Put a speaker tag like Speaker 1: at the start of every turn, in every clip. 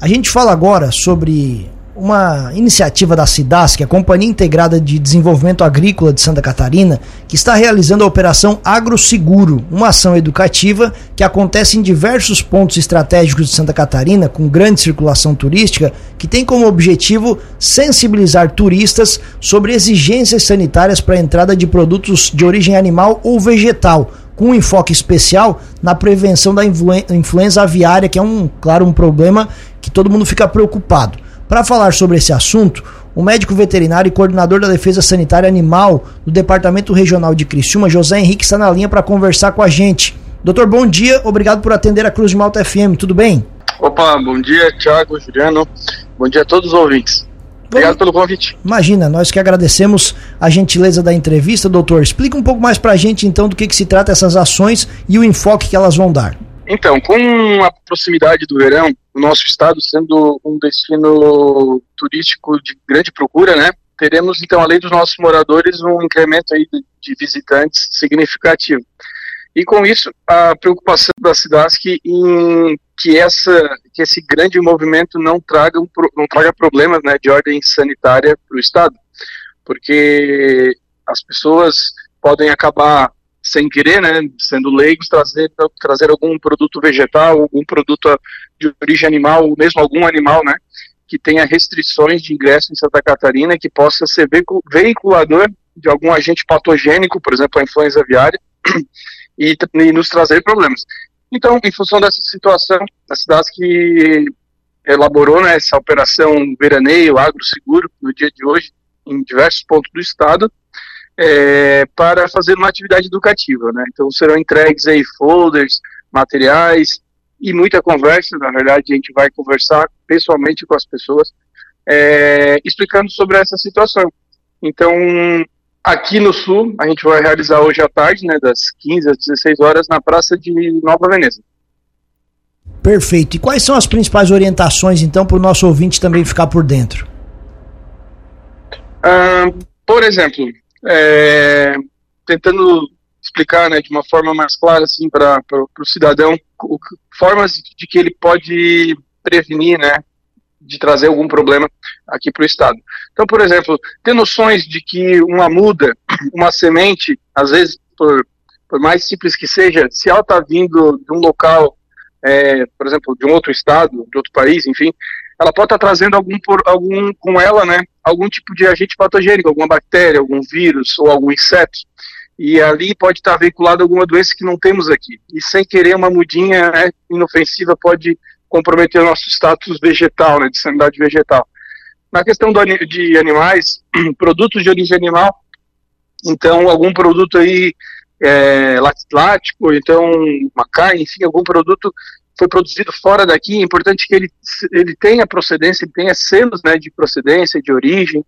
Speaker 1: A gente fala agora sobre uma iniciativa da CIDAS, que é a Companhia Integrada de Desenvolvimento Agrícola de Santa Catarina, que está realizando a Operação AgroSeguro, uma ação educativa que acontece em diversos pontos estratégicos de Santa Catarina, com grande circulação turística, que tem como objetivo sensibilizar turistas sobre exigências sanitárias para a entrada de produtos de origem animal ou vegetal com um enfoque especial na prevenção da influenza aviária, que é um, claro, um problema que todo mundo fica preocupado. Para falar sobre esse assunto, o médico veterinário e coordenador da Defesa Sanitária Animal do Departamento Regional de Criciúma, José Henrique, está na linha para conversar com a gente. Doutor, bom dia, obrigado por atender a Cruz de Malta FM, tudo bem?
Speaker 2: Opa, bom dia, Thiago, Juliano, bom dia a todos os ouvintes. Obrigado pelo convite.
Speaker 1: Imagina, nós que agradecemos a gentileza da entrevista, doutor. Explica um pouco mais para a gente, então, do que, que se trata essas ações e o enfoque que elas vão dar.
Speaker 2: Então, com a proximidade do verão, o nosso estado sendo um destino turístico de grande procura, né? Teremos, então, além dos nossos moradores, um incremento aí de, visitantes significativo. E com isso, a preocupação da cidade em que essa que esse grande movimento não traga um, não traga problemas né, de ordem sanitária para o estado, porque as pessoas podem acabar sem querer, né, sendo leigos, trazer trazer algum produto vegetal, algum produto de origem animal, ou mesmo algum animal, né, que tenha restrições de ingresso em Santa Catarina, que possa ser veiculador de algum agente patogênico, por exemplo, a influenza aviária, e, e nos trazer problemas. Então, em função dessa situação, a cidade que elaborou né, essa operação Veraneio Agro Seguro no dia de hoje, em diversos pontos do estado, é, para fazer uma atividade educativa. Né? Então, serão entregues aí folders, materiais e muita conversa. Na verdade, a gente vai conversar pessoalmente com as pessoas, é, explicando sobre essa situação. Então, Aqui no Sul, a gente vai realizar hoje à tarde, né, das 15 às 16 horas, na Praça de Nova Veneza.
Speaker 1: Perfeito. E quais são as principais orientações, então, para o nosso ouvinte também ficar por dentro?
Speaker 2: Ah, por exemplo, é, tentando explicar né, de uma forma mais clara assim, para o cidadão formas de que ele pode prevenir né, de trazer algum problema aqui para o Estado. Então, por exemplo, ter noções de que uma muda, uma semente, às vezes, por, por mais simples que seja, se ela está vindo de um local, é, por exemplo, de um outro estado, de outro país, enfim, ela pode estar tá trazendo algum, algum com ela, né, algum tipo de agente patogênico, alguma bactéria, algum vírus ou algum inseto. E ali pode estar veiculado alguma doença que não temos aqui. E sem querer, uma mudinha né, inofensiva pode comprometer o nosso status vegetal, né, de sanidade vegetal. Na questão do, de animais, produtos de origem animal, então algum produto aí é, então uma carne, enfim, algum produto foi produzido fora daqui, é importante que ele, ele tenha procedência, ele tenha selos né, de procedência, de origem,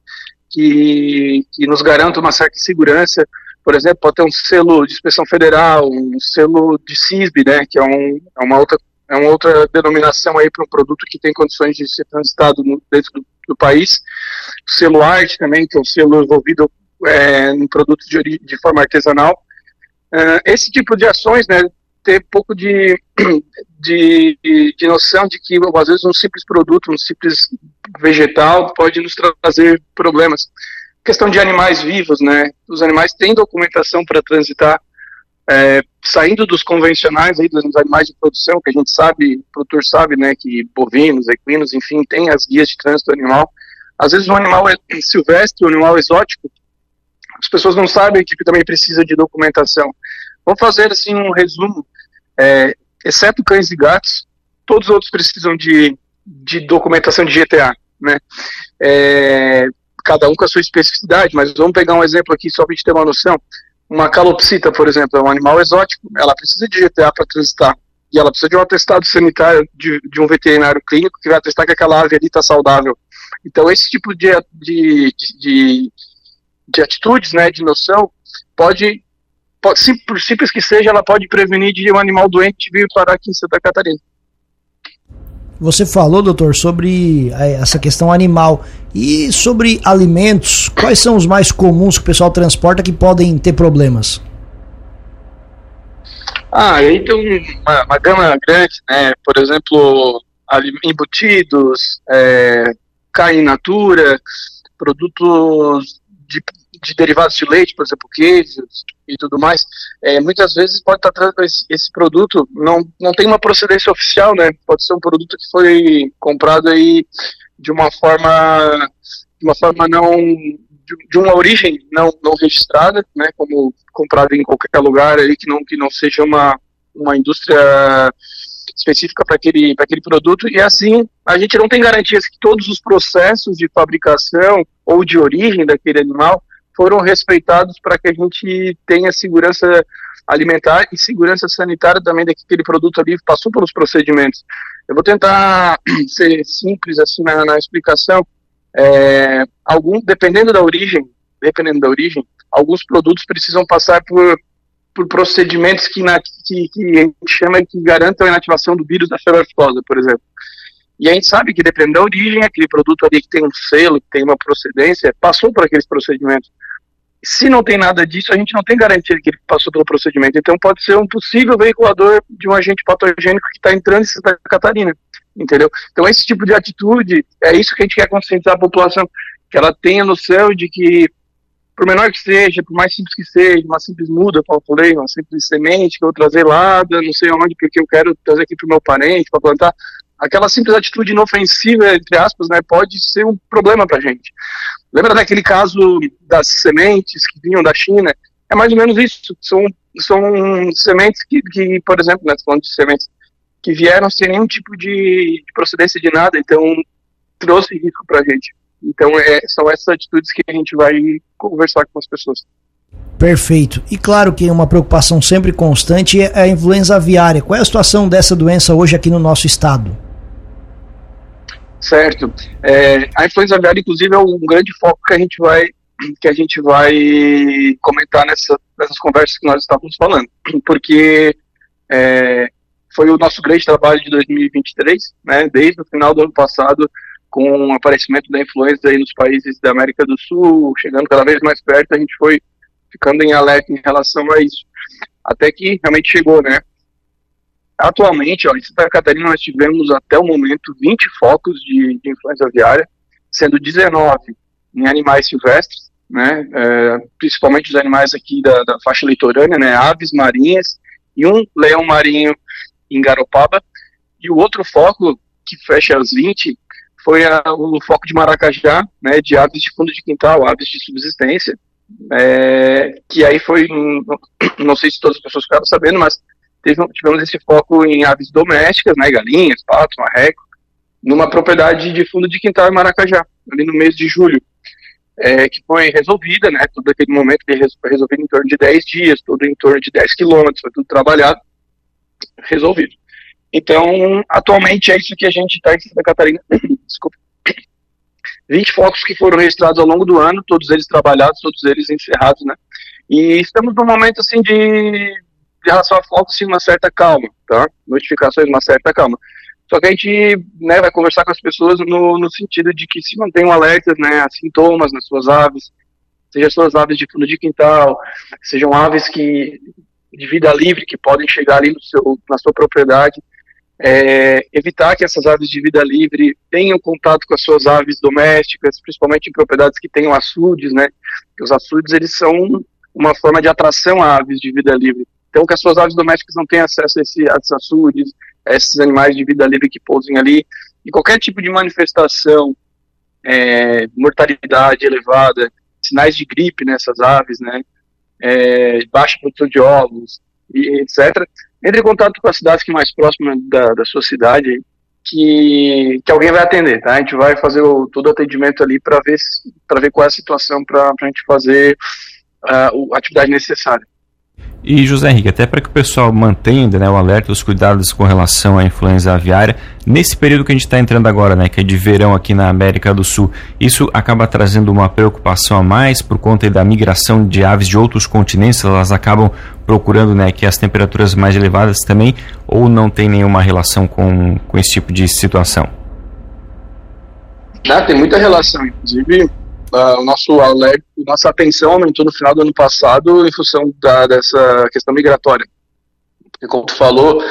Speaker 2: que, que nos garanta uma certa segurança. Por exemplo, pode ter um selo de inspeção federal, um selo de CISB, né, que é, um, é uma outra é uma outra denominação aí para um produto que tem condições de ser transitado no, dentro do, do, país. O selo arte também, que é um selo envolvido é, em produtos de, de forma artesanal. Uh, esse tipo de ações, né, ter pouco de, de, de, noção de que, às vezes, um simples produto, um simples vegetal pode nos trazer problemas. Questão de animais vivos, né, os animais têm documentação para transitar é, saindo dos convencionais aí dos animais de produção, que a gente sabe, o produtor sabe, né, que bovinos, equinos, enfim, tem as guias de trânsito animal. Às vezes um animal é silvestre, um animal exótico, as pessoas não sabem que também precisa de documentação. Vamos fazer assim um resumo, é, exceto cães e gatos, todos os outros precisam de, de documentação de GTA, né? É, cada um com a sua especificidade, mas vamos pegar um exemplo aqui só para a gente ter uma noção. Uma calopsita, por exemplo, é um animal exótico, ela precisa de GTA para transitar. E ela precisa de um atestado sanitário de, de um veterinário clínico que vai atestar que aquela ave ali está saudável. Então, esse tipo de, de, de, de, atitudes, né, de noção, pode, pode, por simples que seja, ela pode prevenir de um animal doente vir parar aqui em Santa Catarina.
Speaker 1: Você falou, doutor, sobre é, essa questão animal e sobre alimentos. Quais são os mais comuns que o pessoal transporta que podem ter problemas?
Speaker 2: Ah, aí tem uma, uma gama grande, né? Por exemplo, embutidos, é, carne natura, produtos de, de, derivados de leite, por exemplo, queijos e tudo mais, é, muitas vezes pode estar trazendo esse, esse, produto, não, não tem uma procedência oficial, né? Pode ser um produto que foi comprado aí de uma forma, de uma forma não de, uma origem não, não registrada, né? Como comprado em qualquer lugar aí que não que não seja uma uma indústria específica para aquele, aquele produto, e assim a gente não tem garantias que todos os processos de fabricação ou de origem daquele animal foram respeitados para que a gente tenha segurança alimentar e segurança sanitária também daquele produto ali passou pelos procedimentos. Eu vou tentar ser simples assim na, na explicação. É, algum, dependendo da origem, dependendo da origem, alguns produtos precisam passar por por procedimentos que, na, que, que, a gente chama que garantam a inativação do vírus da febre aftosa, por exemplo. E a gente sabe que, dependendo da origem, aquele produto ali que tem um selo, que tem uma procedência, passou por aqueles procedimentos. Se não tem nada disso, a gente não tem garantia de que ele passou pelo procedimento. Então, pode ser um possível veiculador de um agente patogênico que está entrando em Santa Catarina, entendeu? Então, esse tipo de atitude, é isso que a gente quer conscientizar a população, que ela tenha noção de que por menor que seja, por mais simples que seja, uma simples muda, como eu falei, uma simples semente que eu vou trazer lá, não sei onde, porque eu quero trazer aqui para o meu parente, para plantar, aquela simples atitude inofensiva, entre aspas, né, pode ser um problema para a gente. Lembra daquele caso das sementes que vinham da China? É mais ou menos isso. São, são sementes que, que, por exemplo, né, falando de sementes, que vieram sem nenhum tipo de, de procedência de nada, então trouxe risco para a gente. Então, é, são essas atitudes que a gente vai conversar com as pessoas.
Speaker 1: Perfeito. E claro que uma preocupação sempre constante é a influenza aviária. Qual é a situação dessa doença hoje aqui no nosso estado?
Speaker 2: Certo. É, a influenza aviária, inclusive, é um grande foco que a gente vai que a gente vai comentar nessa, nessas conversas que nós estávamos falando, porque é, foi o nosso grande trabalho de 2023, né? Desde o final do ano passado com o aparecimento da influenza aí nos países da América do Sul, chegando cada vez mais perto, a gente foi ficando em alerta em relação a isso. Até que realmente chegou, né? Atualmente, ó, em Santa Catarina, nós tivemos até o momento 20 focos de, de influenza aviária, sendo 19 em animais silvestres, né? É, principalmente os animais aqui da, da faixa litorânea, né? Aves marinhas e um leão marinho em Garopaba. E o outro foco, que fecha os 20, foi a, o foco de Maracajá, né, de aves de fundo de quintal, aves de subsistência, é, que aí foi, não sei se todas as pessoas ficaram sabendo, mas tivemos esse foco em aves domésticas, né, galinhas, patos, marreco, numa propriedade de fundo de quintal em Maracajá, ali no mês de julho, é, que foi resolvida, né, todo aquele momento foi resolvido em torno de 10 dias, tudo em torno de 10 quilômetros, foi tudo trabalhado, resolvido. Então, atualmente é isso que a gente está em Santa Catarina. Desculpa. 20 focos que foram registrados ao longo do ano, todos eles trabalhados, todos eles encerrados, né? E estamos num momento, assim, de, de relação a focos, assim, uma certa calma, tá? Notificações, uma certa calma. Só que a gente né, vai conversar com as pessoas no, no sentido de que se mantenham alertas né, a sintomas nas suas aves, seja suas aves de fundo de quintal, sejam aves que de vida livre que podem chegar ali no seu, na sua propriedade é, evitar que essas aves de vida livre tenham contato com as suas aves domésticas, principalmente em propriedades que tenham açudes, né? Os açudes eles são uma forma de atração a aves de vida livre. Então, que as suas aves domésticas não tenham acesso a, esse, a esses açudes, a esses animais de vida livre que pousem ali, e qualquer tipo de manifestação, é, mortalidade elevada, sinais de gripe nessas aves, né? É, baixa produção de ovos, e etc entre em contato com a cidade que é mais próxima da, da sua cidade, que, que alguém vai atender, tá? A gente vai fazer o, todo o atendimento ali para ver, para ver qual é a situação para a gente fazer uh, a atividade necessária.
Speaker 3: E José Henrique, até para que o pessoal mantenha né, o alerta, os cuidados com relação à influenza aviária, nesse período que a gente está entrando agora, né, que é de verão aqui na América do Sul, isso acaba trazendo uma preocupação a mais por conta da migração de aves de outros continentes, elas acabam procurando né, que as temperaturas mais elevadas também, ou não tem nenhuma relação com, com esse tipo de situação?
Speaker 2: Ah, tem muita relação, inclusive uh, o nosso alerta, nossa atenção aumentou no final do ano passado em função da, dessa questão migratória. Porque, como tu falou,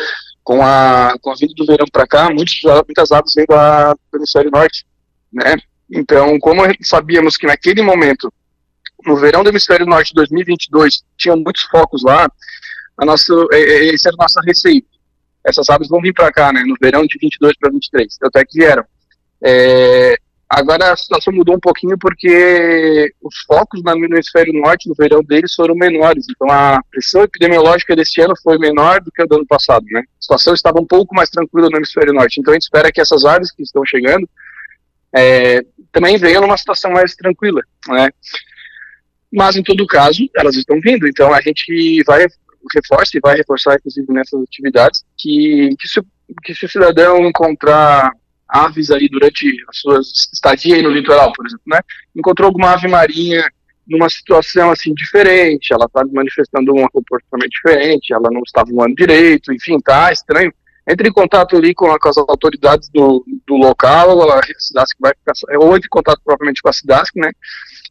Speaker 2: com a, com a vinda do verão para cá, muitos, muitas aves vêm do hemisfério norte, né? Então, como sabíamos que naquele momento, no verão do hemisfério norte de 2022, tinham muitos focos lá, a nossa, esse era o nosso receio. Essas aves vão vir para cá, né, no verão de 22 para 23, até que vieram. É, agora a situação mudou um pouquinho porque os focos no hemisfério norte, no verão deles, foram menores. Então a pressão epidemiológica desse ano foi menor do que a do ano passado, né? A situação estava um pouco mais tranquila no hemisfério norte. Então a gente espera que essas aves que estão chegando é, também venham numa situação mais tranquila, né? Mas em todo caso, elas estão vindo. Então a gente vai reforça e vai reforçar, inclusive, nessas atividades, que, que, se, que se o cidadão encontrar aves aí durante a sua estadia aí no litoral, por exemplo, né, encontrou alguma ave marinha numa situação assim diferente, ela está manifestando um comportamento diferente, ela não está voando direito, enfim, tá estranho, entre em contato ali com, com as autoridades do, do local, a SIDASC vai ficar, ou entre em contato propriamente com a SIDASC, né,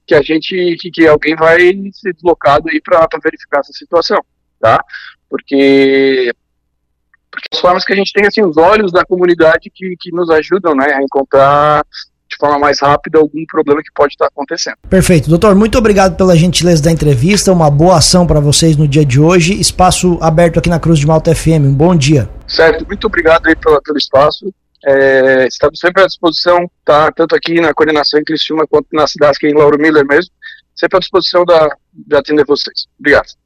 Speaker 2: que a gente, que, que alguém vai ser deslocado aí para verificar essa situação tá? Porque as formas que a gente tem, assim, os olhos da comunidade que, que nos ajudam, né, a encontrar de forma mais rápida algum problema que pode estar acontecendo.
Speaker 1: Perfeito. Doutor, muito obrigado pela gentileza da entrevista, uma boa ação para vocês no dia de hoje, espaço aberto aqui na Cruz de Malta FM, um bom dia.
Speaker 2: Certo, muito obrigado aí pelo, pelo espaço, é, estamos sempre à disposição, tá? Tanto aqui na coordenação em Criciúma quanto na cidade aqui em Lauro Miller mesmo, sempre à disposição da, de atender vocês. Obrigado.